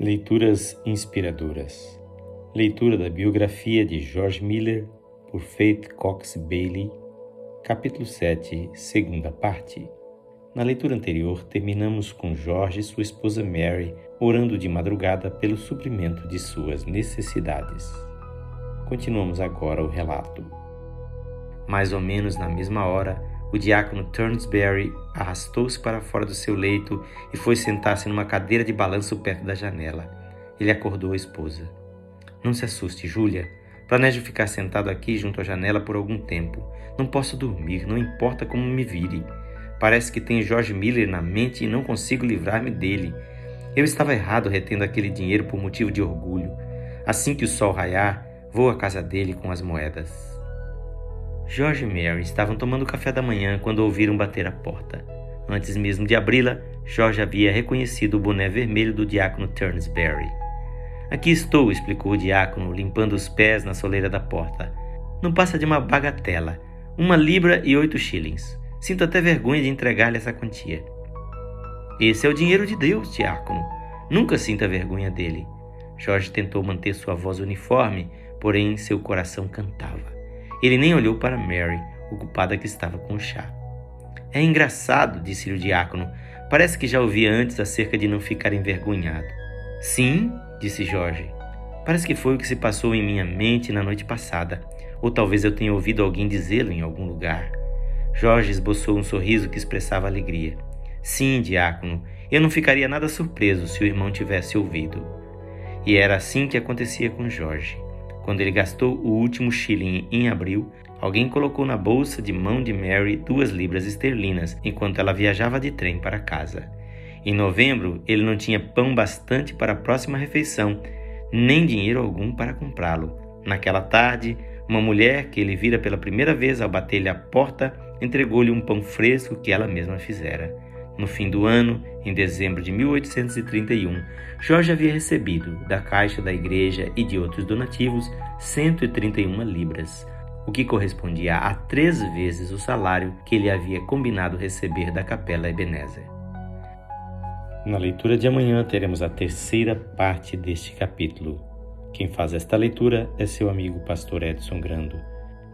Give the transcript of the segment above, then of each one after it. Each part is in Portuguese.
Leituras inspiradoras. Leitura da biografia de George Miller por Faith Cox Bailey, capítulo 7, segunda parte. Na leitura anterior, terminamos com George e sua esposa Mary orando de madrugada pelo suprimento de suas necessidades. Continuamos agora o relato. Mais ou menos na mesma hora, o diácono Turnsbury arrastou-se para fora do seu leito e foi sentar-se numa cadeira de balanço perto da janela. Ele acordou a esposa. Não se assuste, Júlia. Planejo ficar sentado aqui junto à janela por algum tempo. Não posso dormir, não importa como me vire. Parece que tenho George Miller na mente e não consigo livrar-me dele. Eu estava errado retendo aquele dinheiro por motivo de orgulho. Assim que o sol raiar, vou à casa dele com as moedas. George e Mary estavam tomando café da manhã quando ouviram bater a porta. Antes mesmo de abri-la, George havia reconhecido o boné vermelho do diácono Turnsbury. Aqui estou, explicou o diácono, limpando os pés na soleira da porta. Não passa de uma bagatela. Uma libra e oito shillings. Sinto até vergonha de entregar-lhe essa quantia. Esse é o dinheiro de Deus, diácono. Nunca sinta vergonha dele. Jorge tentou manter sua voz uniforme, porém seu coração cantava. Ele nem olhou para Mary, ocupada que estava com o chá. É engraçado, disse-lhe o diácono. Parece que já ouvia antes acerca de não ficar envergonhado. Sim, disse Jorge. Parece que foi o que se passou em minha mente na noite passada, ou talvez eu tenha ouvido alguém dizê-lo em algum lugar. Jorge esboçou um sorriso que expressava alegria. Sim, diácono, eu não ficaria nada surpreso se o irmão tivesse ouvido. E era assim que acontecia com Jorge. Quando ele gastou o último shilling em abril, alguém colocou na bolsa de mão de Mary duas libras esterlinas enquanto ela viajava de trem para casa. Em novembro, ele não tinha pão bastante para a próxima refeição, nem dinheiro algum para comprá-lo. Naquela tarde, uma mulher que ele vira pela primeira vez ao bater-lhe a porta entregou-lhe um pão fresco que ela mesma fizera. No fim do ano, em dezembro de 1831, Jorge havia recebido, da caixa da igreja e de outros donativos, 131 libras, o que correspondia a três vezes o salário que ele havia combinado receber da capela Ebenezer. Na leitura de amanhã teremos a terceira parte deste capítulo. Quem faz esta leitura é seu amigo pastor Edson Grando.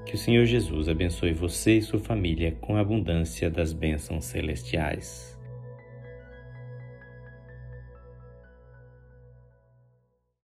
Que o Senhor Jesus abençoe você e sua família com a abundância das bênçãos celestiais.